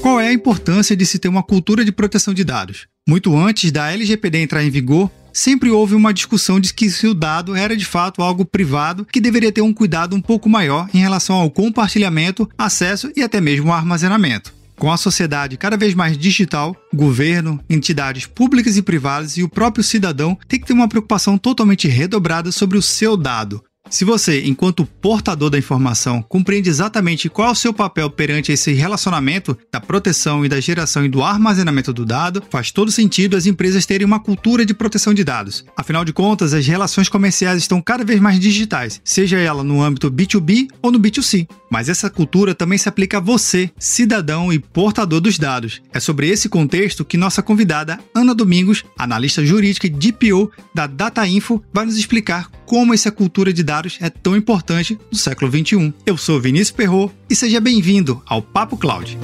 Qual é a importância de se ter uma cultura de proteção de dados? Muito antes da LGPD entrar em vigor, sempre houve uma discussão de que se o dado era de fato algo privado que deveria ter um cuidado um pouco maior em relação ao compartilhamento, acesso e até mesmo armazenamento. Com a sociedade cada vez mais digital, governo, entidades públicas e privadas e o próprio cidadão têm que ter uma preocupação totalmente redobrada sobre o seu dado, se você, enquanto portador da informação, compreende exatamente qual é o seu papel perante esse relacionamento da proteção e da geração e do armazenamento do dado, faz todo sentido as empresas terem uma cultura de proteção de dados. Afinal de contas, as relações comerciais estão cada vez mais digitais, seja ela no âmbito B2B ou no B2C. Mas essa cultura também se aplica a você, cidadão e portador dos dados. É sobre esse contexto que nossa convidada, Ana Domingos, analista jurídica e DPO da Data Info, vai nos explicar como essa cultura de dados é tão importante no século XXI. Eu sou Vinícius Perro e seja bem-vindo ao Papo Cloud.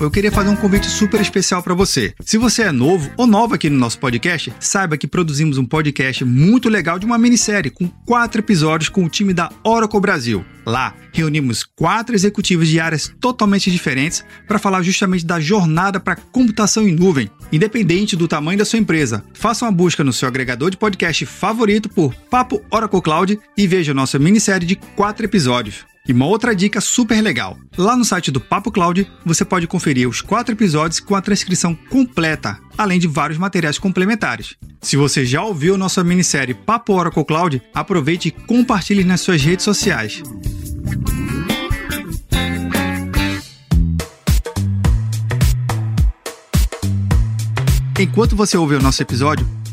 Eu queria fazer um convite super especial para você. Se você é novo ou nova aqui no nosso podcast, saiba que produzimos um podcast muito legal de uma minissérie com quatro episódios com o time da Oracle Brasil. Lá, reunimos quatro executivos de áreas totalmente diferentes para falar justamente da jornada para computação em nuvem, independente do tamanho da sua empresa. Faça uma busca no seu agregador de podcast favorito por Papo Oracle Cloud e veja nossa minissérie de quatro episódios. E uma outra dica super legal: lá no site do Papo Cloud você pode conferir os quatro episódios com a transcrição completa, além de vários materiais complementares. Se você já ouviu nossa minissérie Papo Oracle Cloud, aproveite e compartilhe nas suas redes sociais. Enquanto você ouve o nosso episódio,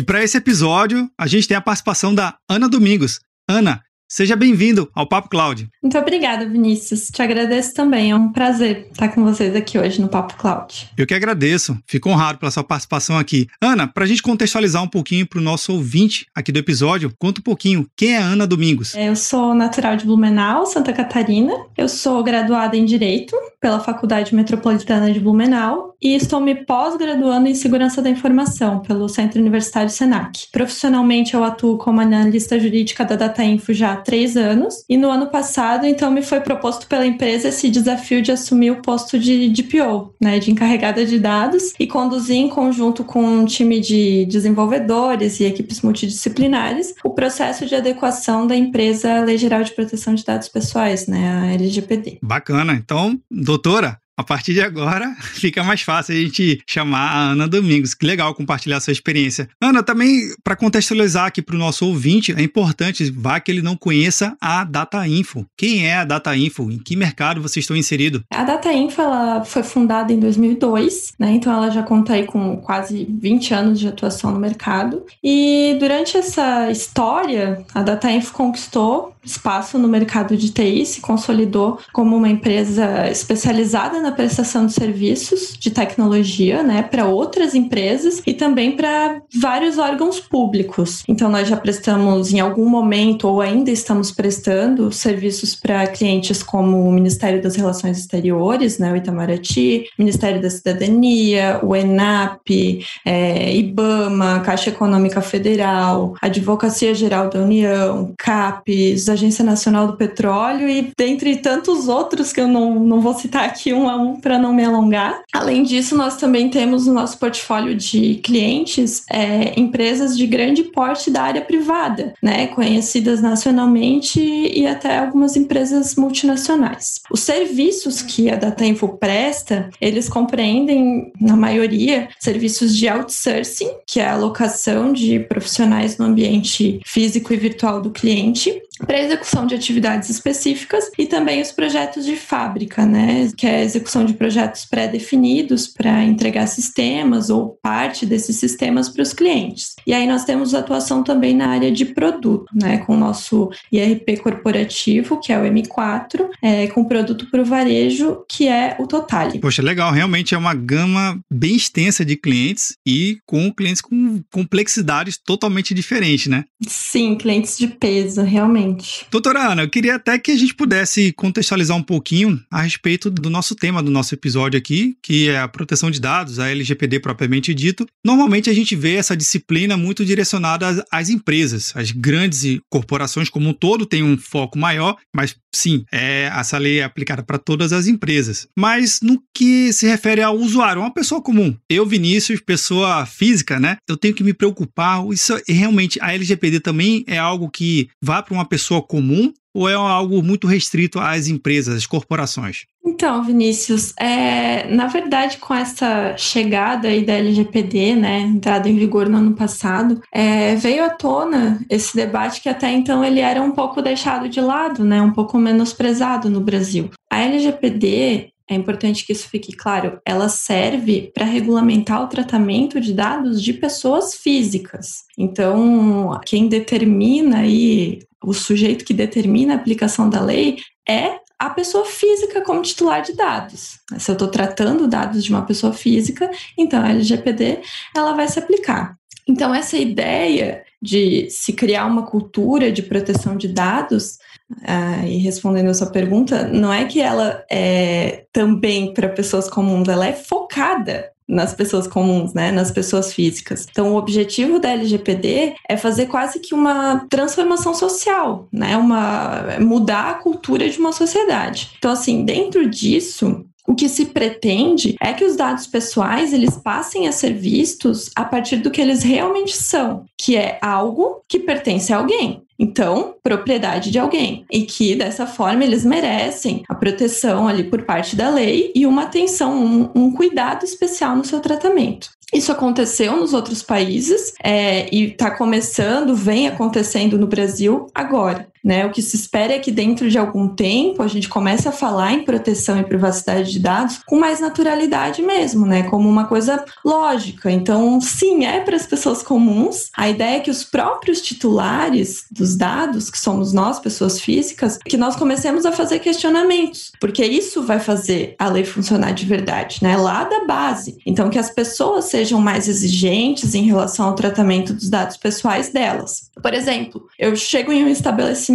E para esse episódio, a gente tem a participação da Ana Domingos. Ana, Seja bem-vindo ao Papo Cloud. Muito obrigada, Vinícius. Te agradeço também. É um prazer estar com vocês aqui hoje no Papo Cloud. Eu que agradeço. Fico honrado pela sua participação aqui. Ana, para a gente contextualizar um pouquinho para o nosso ouvinte aqui do episódio, conta um pouquinho quem é Ana Domingos. Eu sou natural de Blumenau, Santa Catarina. Eu sou graduada em Direito pela Faculdade Metropolitana de Blumenau e estou me pós-graduando em Segurança da Informação pelo Centro Universitário Senac. Profissionalmente, eu atuo como analista jurídica da Data Info já três anos. E no ano passado, então, me foi proposto pela empresa esse desafio de assumir o posto de DPO, né, de encarregada de dados, e conduzir em conjunto com um time de desenvolvedores e equipes multidisciplinares o processo de adequação da empresa à Lei Geral de Proteção de Dados Pessoais, né, a LGPD. Bacana. Então, doutora, a partir de agora fica mais fácil a gente chamar a Ana Domingos. Que legal compartilhar sua experiência. Ana, também para contextualizar aqui para o nosso ouvinte, é importante, vá que ele não conheça a Data Info. Quem é a Data Info? Em que mercado vocês estão inseridos? A Data Info ela foi fundada em 2002, né? Então ela já conta aí com quase 20 anos de atuação no mercado. E durante essa história, a Data Info conquistou espaço no mercado de TI, se consolidou como uma empresa especializada na prestação de serviços de tecnologia, né, para outras empresas e também para vários órgãos públicos. Então nós já prestamos em algum momento ou ainda estamos prestando serviços para clientes como o Ministério das Relações Exteriores, né, o Itamaraty, Ministério da Cidadania, o ENAP, é, IBAMA, Caixa Econômica Federal, Advocacia Geral da União, CAPES, Agência Nacional do Petróleo e dentre tantos outros que eu não, não vou citar aqui um a um para não me alongar. Além disso, nós também temos no nosso portfólio de clientes é, empresas de grande porte da área privada, né, conhecidas nacionalmente e até algumas empresas multinacionais. Os serviços que a Datainfo presta, eles compreendem, na maioria, serviços de outsourcing, que é a alocação de profissionais no ambiente físico e virtual do cliente, para execução de atividades específicas e também os projetos de fábrica, né, que é a execução execução de projetos pré-definidos para entregar sistemas ou parte desses sistemas para os clientes. E aí nós temos atuação também na área de produto, né, com o nosso IRP corporativo, que é o M4, é, com produto para o varejo, que é o Totale. Poxa, legal, realmente é uma gama bem extensa de clientes e com clientes com complexidades totalmente diferentes, né? Sim, clientes de peso, realmente. Doutora Ana, eu queria até que a gente pudesse contextualizar um pouquinho a respeito do nosso tema do nosso episódio aqui, que é a proteção de dados, a LGPD propriamente dito. Normalmente a gente vê essa disciplina muito direcionada às, às empresas, as grandes corporações como um todo têm um foco maior, mas sim, é, essa lei é aplicada para todas as empresas. Mas no que se refere ao usuário, uma pessoa comum, eu, Vinícius, pessoa física, né? Eu tenho que me preocupar. Isso é realmente a LGPD também é algo que vá para uma pessoa comum ou é algo muito restrito às empresas, às corporações? Então, Vinícius, é, na verdade, com essa chegada aí da LGPD, né, entrada em vigor no ano passado, é, veio à tona esse debate que até então ele era um pouco deixado de lado, né, um pouco menosprezado no Brasil. A LGPD é importante que isso fique claro, ela serve para regulamentar o tratamento de dados de pessoas físicas. Então, quem determina aí, o sujeito que determina a aplicação da lei é a pessoa física como titular de dados. Se eu estou tratando dados de uma pessoa física, então a LGPD ela vai se aplicar. Então, essa ideia de se criar uma cultura de proteção de dados, ah, e respondendo a sua pergunta, não é que ela é também para pessoas comuns, ela é focada nas pessoas comuns, né, nas pessoas físicas. Então, o objetivo da LGPD é fazer quase que uma transformação social, né, uma mudar a cultura de uma sociedade. Então, assim, dentro disso, o que se pretende é que os dados pessoais eles passem a ser vistos a partir do que eles realmente são, que é algo que pertence a alguém. Então, propriedade de alguém. E que dessa forma eles merecem a proteção ali por parte da lei e uma atenção, um, um cuidado especial no seu tratamento. Isso aconteceu nos outros países é, e está começando, vem acontecendo no Brasil agora. Né? O que se espera é que dentro de algum tempo a gente comece a falar em proteção e privacidade de dados com mais naturalidade mesmo, né? Como uma coisa lógica. Então, sim, é para as pessoas comuns. A ideia é que os próprios titulares dos dados, que somos nós, pessoas físicas, que nós comecemos a fazer questionamentos, porque isso vai fazer a lei funcionar de verdade, né? Lá da base. Então, que as pessoas sejam mais exigentes em relação ao tratamento dos dados pessoais delas. Por exemplo, eu chego em um estabelecimento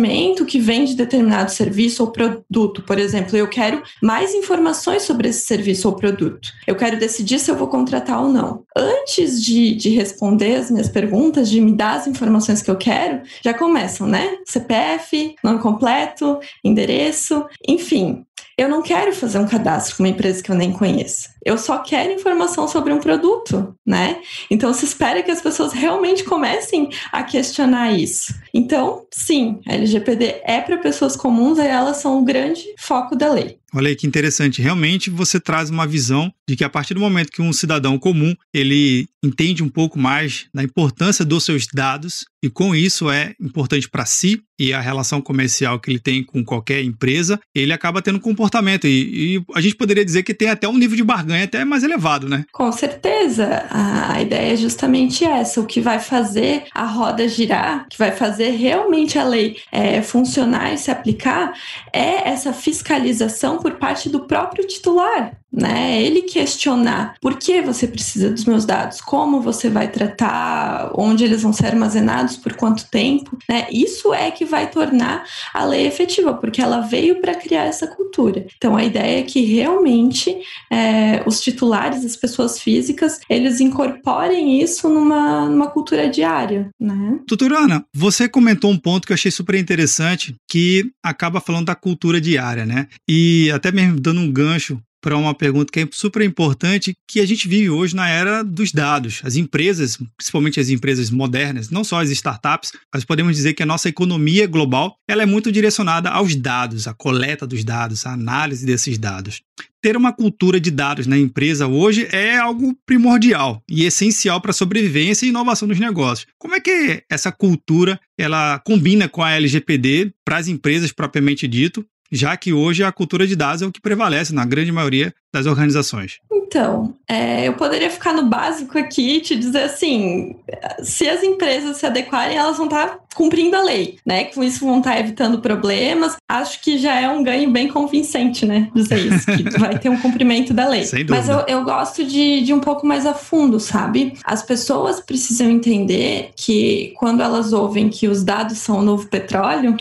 que vende determinado serviço ou produto, por exemplo, eu quero mais informações sobre esse serviço ou produto. Eu quero decidir se eu vou contratar ou não. Antes de, de responder as minhas perguntas, de me dar as informações que eu quero, já começam, né? CPF, nome completo, endereço, enfim. Eu não quero fazer um cadastro com uma empresa que eu nem conheço. Eu só quero informação sobre um produto, né? Então se espera que as pessoas realmente comecem a questionar isso. Então, sim, a LGPD é para pessoas comuns e elas são o grande foco da lei. Olha aí que interessante. Realmente você traz uma visão de que a partir do momento que um cidadão comum ele entende um pouco mais da importância dos seus dados e com isso é importante para si e a relação comercial que ele tem com qualquer empresa, ele acaba tendo um comportamento e, e a gente poderia dizer que tem até um nível de barganha até mais elevado, né? Com certeza. A ideia é justamente essa. O que vai fazer a roda girar, que vai fazer realmente a lei é, funcionar e se aplicar, é essa fiscalização por parte do próprio titular né? Ele questionar por que você precisa dos meus dados, como você vai tratar, onde eles vão ser armazenados, por quanto tempo, né? Isso é que vai tornar a lei efetiva, porque ela veio para criar essa cultura. Então a ideia é que realmente é, os titulares, as pessoas físicas, eles incorporem isso numa, numa cultura diária, né? Doutora Ana, você comentou um ponto que eu achei super interessante, que acaba falando da cultura diária, né? E até mesmo dando um gancho para uma pergunta que é super importante, que a gente vive hoje na era dos dados. As empresas, principalmente as empresas modernas, não só as startups, mas podemos dizer que a nossa economia global, ela é muito direcionada aos dados, à coleta dos dados, à análise desses dados ter uma cultura de dados na empresa hoje é algo primordial e essencial para a sobrevivência e inovação dos negócios. Como é que essa cultura ela combina com a LGPD para as empresas propriamente dito já que hoje a cultura de dados é o que prevalece na grande maioria das organizações? Então, é, eu poderia ficar no básico aqui e te dizer assim: se as empresas se adequarem, elas vão estar cumprindo a lei, né? Com isso vão estar evitando problemas. Acho que já é um ganho bem convincente, né? Dizer isso, que vai ter um cumprimento da lei. Sem dúvida. Mas eu, eu gosto de, de um pouco mais a fundo, sabe? As pessoas precisam entender que quando elas ouvem que os dados são o novo petróleo,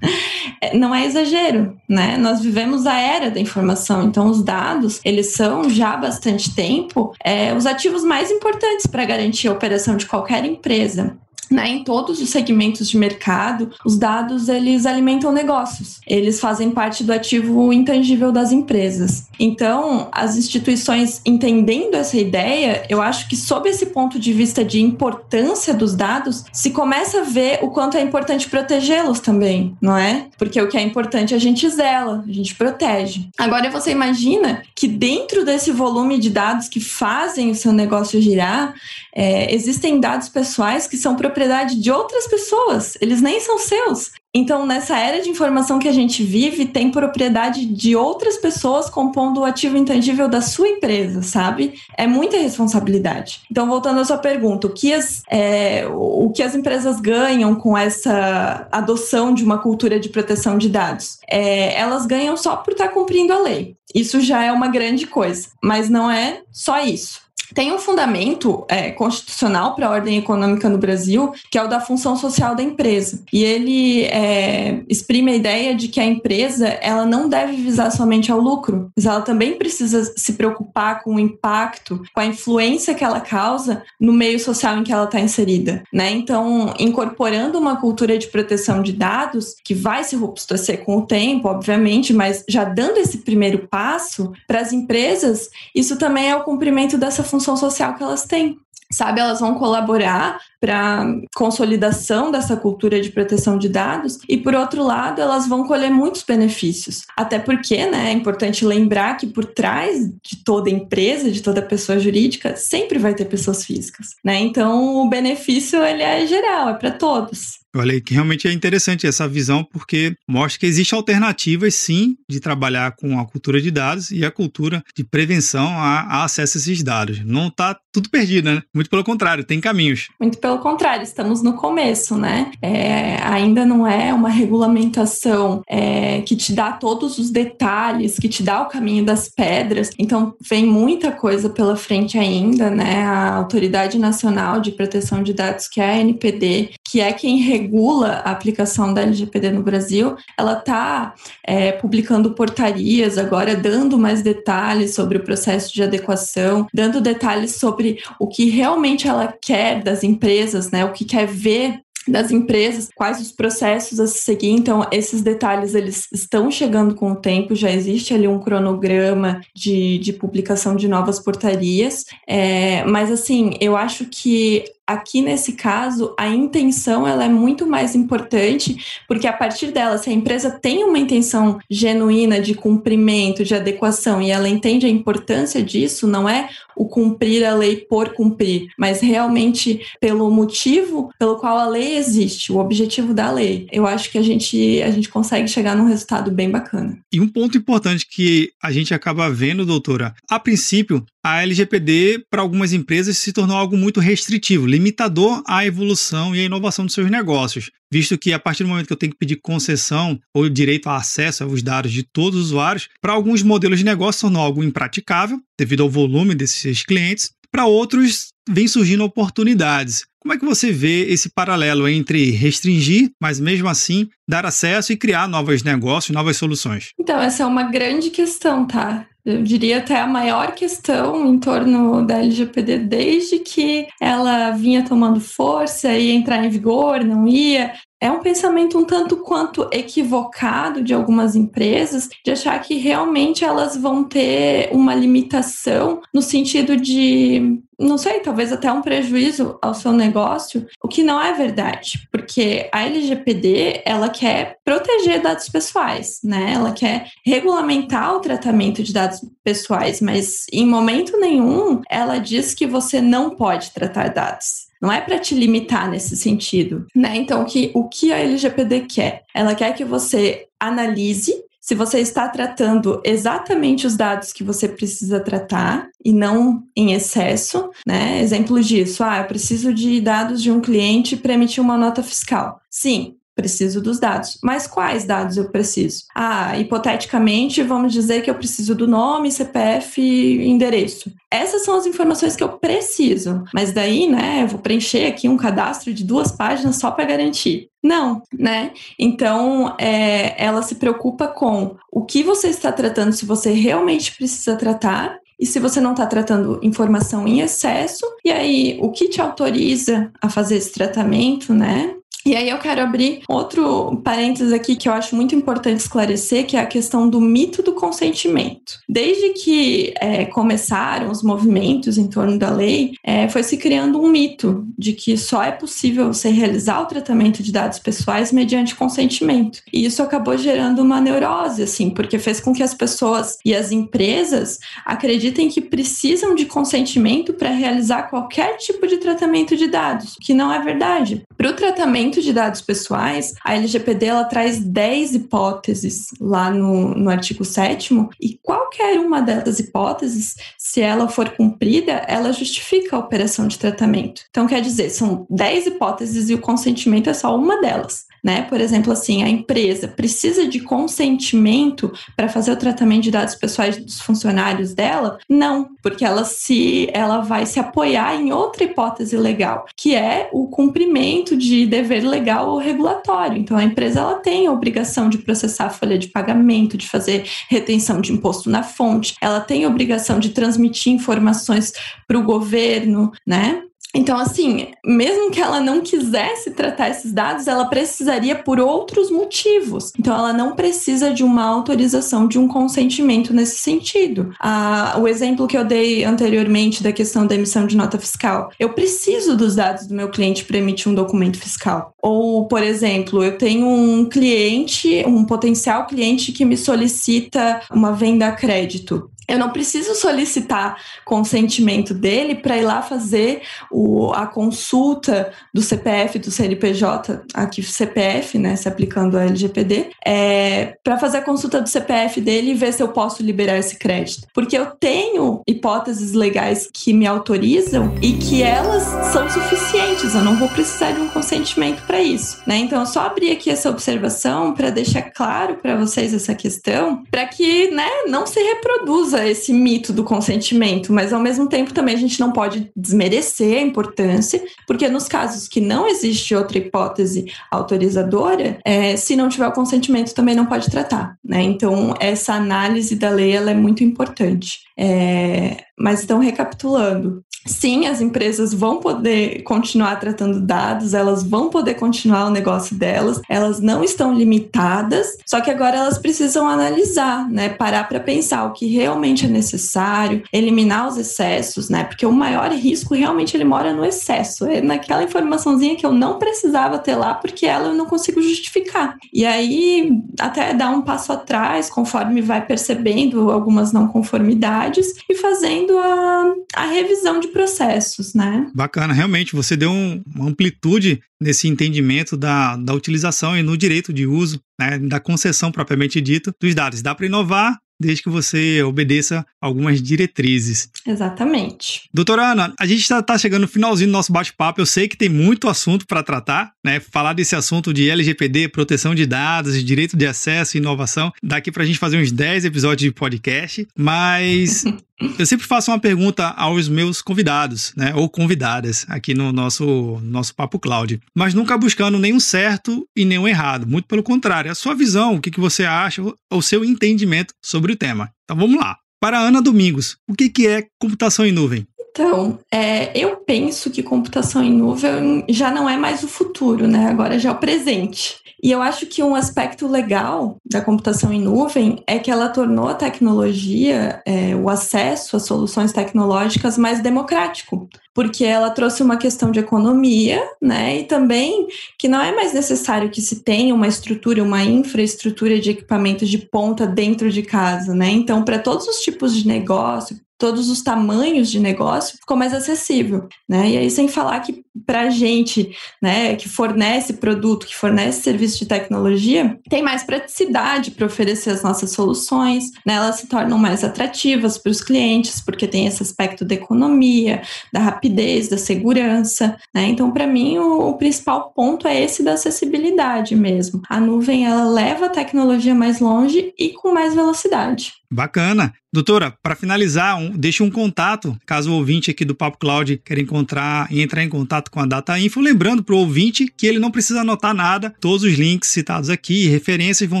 não é exagero, né? Nós vivemos a era da informação, então os dados eles são já há bastante tempo é, os ativos mais importantes para garantir a operação de qualquer empresa. Né, em todos os segmentos de mercado, os dados eles alimentam negócios. Eles fazem parte do ativo intangível das empresas. Então, as instituições entendendo essa ideia, eu acho que sob esse ponto de vista de importância dos dados, se começa a ver o quanto é importante protegê-los também, não é? Porque o que é importante a gente zela, a gente protege. Agora você imagina que dentro desse volume de dados que fazem o seu negócio girar, é, existem dados pessoais que são propriedade de outras pessoas, eles nem são seus. Então, nessa era de informação que a gente vive, tem propriedade de outras pessoas compondo o ativo intangível da sua empresa, sabe? É muita responsabilidade. Então, voltando à sua pergunta, o que as, é, o que as empresas ganham com essa adoção de uma cultura de proteção de dados? É, elas ganham só por estar cumprindo a lei. Isso já é uma grande coisa, mas não é só isso tem um fundamento é, constitucional para a ordem econômica no Brasil, que é o da função social da empresa. E ele é, exprime a ideia de que a empresa ela não deve visar somente ao lucro, mas ela também precisa se preocupar com o impacto, com a influência que ela causa no meio social em que ela está inserida. Né? Então, incorporando uma cultura de proteção de dados, que vai se robustecer com o tempo, obviamente, mas já dando esse primeiro passo para as empresas, isso também é o cumprimento dessa função função social que elas têm sabe? Elas vão colaborar para consolidação dessa cultura de proteção de dados e por outro lado, elas vão colher muitos benefícios. Até porque, né, é importante lembrar que por trás de toda empresa, de toda pessoa jurídica, sempre vai ter pessoas físicas, né? Então, o benefício ele é geral, é para todos. Olha, que realmente é interessante essa visão, porque mostra que existem alternativas, sim, de trabalhar com a cultura de dados e a cultura de prevenção a, a acesso a esses dados. Não está tudo perdido, né? Muito pelo contrário, tem caminhos. Muito pelo contrário, estamos no começo, né? É, ainda não é uma regulamentação é, que te dá todos os detalhes, que te dá o caminho das pedras. Então, vem muita coisa pela frente ainda, né? A Autoridade Nacional de Proteção de Dados, que é a NPD, que é quem regula a aplicação da LGPD no Brasil, ela está é, publicando portarias agora, dando mais detalhes sobre o processo de adequação, dando detalhes sobre o que realmente ela quer das empresas, né? O que quer ver das empresas, quais os processos a se seguir. Então, esses detalhes eles estão chegando com o tempo, já existe ali um cronograma de, de publicação de novas portarias. É, mas assim, eu acho que aqui nesse caso, a intenção ela é muito mais importante, porque a partir dela, se a empresa tem uma intenção genuína de cumprimento, de adequação, e ela entende a importância disso, não é o cumprir a lei por cumprir, mas realmente pelo motivo pelo qual a lei existe, o objetivo da lei. Eu acho que a gente, a gente consegue chegar num resultado bem bacana. E um ponto importante que a gente acaba vendo, doutora, a princípio, a LGPD para algumas empresas se tornou algo muito restritivo, limitador à evolução e à inovação dos seus negócios, visto que a partir do momento que eu tenho que pedir concessão ou direito a acesso aos dados de todos os usuários, para alguns modelos de negócio tornou algo impraticável devido ao volume desses clientes, para outros vem surgindo oportunidades. Como é que você vê esse paralelo entre restringir, mas mesmo assim dar acesso e criar novos negócios, novas soluções? Então, essa é uma grande questão, tá? Eu diria até a maior questão em torno da LGPD desde que ela vinha tomando força, ia entrar em vigor, não ia é um pensamento um tanto quanto equivocado de algumas empresas de achar que realmente elas vão ter uma limitação no sentido de, não sei, talvez até um prejuízo ao seu negócio, o que não é verdade, porque a LGPD ela quer proteger dados pessoais, né? Ela quer regulamentar o tratamento de dados pessoais, mas em momento nenhum ela diz que você não pode tratar dados. Não é para te limitar nesse sentido, né? Então, o que, o que a LGPD quer? Ela quer que você analise se você está tratando exatamente os dados que você precisa tratar e não em excesso, né? Exemplo disso, ah, eu preciso de dados de um cliente para emitir uma nota fiscal. Sim, preciso dos dados. Mas quais dados eu preciso? Ah, hipoteticamente, vamos dizer que eu preciso do nome, CPF e endereço. Essas são as informações que eu preciso. Mas daí, né, eu vou preencher aqui um cadastro de duas páginas só para garantir. Não, né? Então, é, ela se preocupa com o que você está tratando, se você realmente precisa tratar, e se você não está tratando informação em excesso, e aí o que te autoriza a fazer esse tratamento, né? E aí eu quero abrir outro parênteses aqui que eu acho muito importante esclarecer, que é a questão do mito do consentimento. Desde que é, começaram os movimentos em torno da lei, é, foi se criando um mito de que só é possível você realizar o tratamento de dados pessoais mediante consentimento. E isso acabou gerando uma neurose, assim, porque fez com que as pessoas e as empresas acreditem que precisam de consentimento para realizar qualquer tipo de tratamento de dados, que não é verdade. Para o tratamento tratamento de dados pessoais, a LGPD ela traz 10 hipóteses lá no, no artigo 7 e qualquer uma dessas hipóteses, se ela for cumprida, ela justifica a operação de tratamento. Então, quer dizer, são 10 hipóteses e o consentimento é só uma delas né? Por exemplo, assim, a empresa precisa de consentimento para fazer o tratamento de dados pessoais dos funcionários dela? Não, porque ela se ela vai se apoiar em outra hipótese legal, que é o cumprimento de dever legal ou regulatório. Então a empresa ela tem a obrigação de processar a folha de pagamento, de fazer retenção de imposto na fonte, ela tem a obrigação de transmitir informações para o governo, né? Então, assim, mesmo que ela não quisesse tratar esses dados, ela precisaria por outros motivos. Então, ela não precisa de uma autorização, de um consentimento nesse sentido. Ah, o exemplo que eu dei anteriormente da questão da emissão de nota fiscal. Eu preciso dos dados do meu cliente para emitir um documento fiscal. Ou, por exemplo, eu tenho um cliente, um potencial cliente que me solicita uma venda a crédito. Eu não preciso solicitar consentimento dele para ir lá fazer o, a consulta do CPF, do CNPJ, aqui CPF, né, se aplicando a LGPD, é, para fazer a consulta do CPF dele e ver se eu posso liberar esse crédito. Porque eu tenho hipóteses legais que me autorizam e que elas são suficientes, eu não vou precisar de um consentimento para isso. Né? Então, eu só abri aqui essa observação para deixar claro para vocês essa questão, para que né, não se reproduza usa esse mito do consentimento, mas ao mesmo tempo também a gente não pode desmerecer a importância, porque nos casos que não existe outra hipótese autorizadora, é, se não tiver o consentimento também não pode tratar, né? Então essa análise da lei ela é muito importante. É, mas então recapitulando, sim, as empresas vão poder continuar tratando dados, elas vão poder continuar o negócio delas, elas não estão limitadas, só que agora elas precisam analisar, né, parar para pensar o que realmente é necessário, eliminar os excessos, né, porque o maior risco realmente ele mora no excesso, é naquela informaçãozinha que eu não precisava ter lá porque ela eu não consigo justificar. E aí até dar um passo atrás conforme vai percebendo algumas não conformidades e fazendo a, a revisão de processos, né? Bacana, realmente, você deu um, uma amplitude nesse entendimento da, da utilização e no direito de uso, né, da concessão propriamente dita dos dados. Dá para inovar desde que você obedeça algumas diretrizes. Exatamente. Doutora Ana, a gente está tá chegando no finalzinho do nosso bate-papo. Eu sei que tem muito assunto para tratar, né? Falar desse assunto de LGPD, proteção de dados, de direito de acesso e inovação. Daqui para a gente fazer uns 10 episódios de podcast. Mas Eu sempre faço uma pergunta aos meus convidados, né, ou convidadas aqui no nosso nosso Papo Cloud, mas nunca buscando nenhum certo e nenhum errado. Muito pelo contrário, a sua visão, o que, que você acha, o seu entendimento sobre o tema. Então vamos lá. Para Ana Domingos, o que, que é computação em nuvem? Então, é, eu penso que computação em nuvem já não é mais o futuro, né? Agora já é o presente. E eu acho que um aspecto legal da computação em nuvem é que ela tornou a tecnologia, é, o acesso às soluções tecnológicas mais democrático. Porque ela trouxe uma questão de economia, né? E também que não é mais necessário que se tenha uma estrutura, uma infraestrutura de equipamentos de ponta dentro de casa, né? Então, para todos os tipos de negócio, todos os tamanhos de negócio, ficou mais acessível, né? E aí sem falar que para a gente, né, que fornece produto, que fornece serviço de tecnologia, tem mais praticidade para oferecer as nossas soluções, né? Elas se tornam mais atrativas para os clientes porque tem esse aspecto da economia, da rapidez, da segurança, né? Então para mim o, o principal ponto é esse da acessibilidade mesmo. A nuvem ela leva a tecnologia mais longe e com mais velocidade. Bacana. Doutora, para finalizar, um, deixe um contato, caso o ouvinte aqui do Papo Cloud queira encontrar e entrar em contato com a Data Info. Lembrando para o ouvinte que ele não precisa anotar nada, todos os links citados aqui e referências vão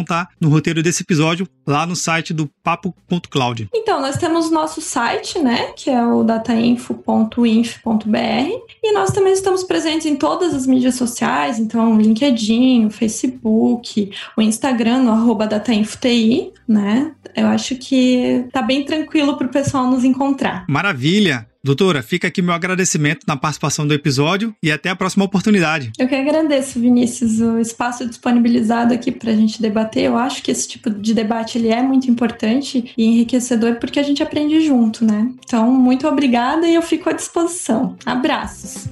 estar no roteiro desse episódio lá no site do papo.cloud. Então, nós temos o nosso site, né, que é o datainfo.inf.br, e nós também estamos presentes em todas as mídias sociais, então LinkedIn, o Facebook, o Instagram, no arroba datainfoti, né? Eu acho que tá bem tranquilo para o pessoal nos encontrar. Maravilha! Doutora, fica aqui meu agradecimento na participação do episódio e até a próxima oportunidade. Eu que agradeço, Vinícius, o espaço disponibilizado aqui para a gente debater. Eu acho que esse tipo de debate ele é muito importante e enriquecedor porque a gente aprende junto, né? Então, muito obrigada e eu fico à disposição. Abraços!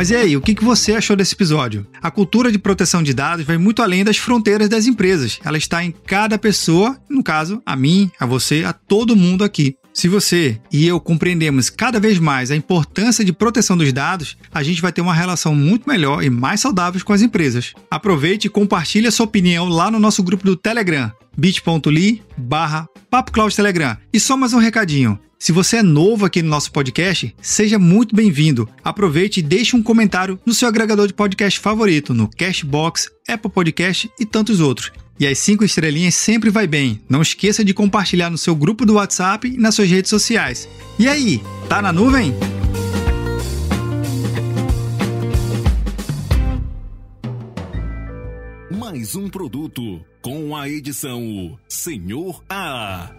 Mas e aí, o que você achou desse episódio? A cultura de proteção de dados vai muito além das fronteiras das empresas. Ela está em cada pessoa, no caso, a mim, a você, a todo mundo aqui. Se você e eu compreendemos cada vez mais a importância de proteção dos dados, a gente vai ter uma relação muito melhor e mais saudável com as empresas. Aproveite e compartilhe a sua opinião lá no nosso grupo do Telegram, bit.ly barra Telegram. E só mais um recadinho. Se você é novo aqui no nosso podcast, seja muito bem-vindo. Aproveite e deixe um comentário no seu agregador de podcast favorito, no Cashbox, Apple Podcast e tantos outros. E as cinco estrelinhas sempre vai bem. Não esqueça de compartilhar no seu grupo do WhatsApp e nas suas redes sociais. E aí, tá na nuvem? Mais um produto com a edição Senhor A.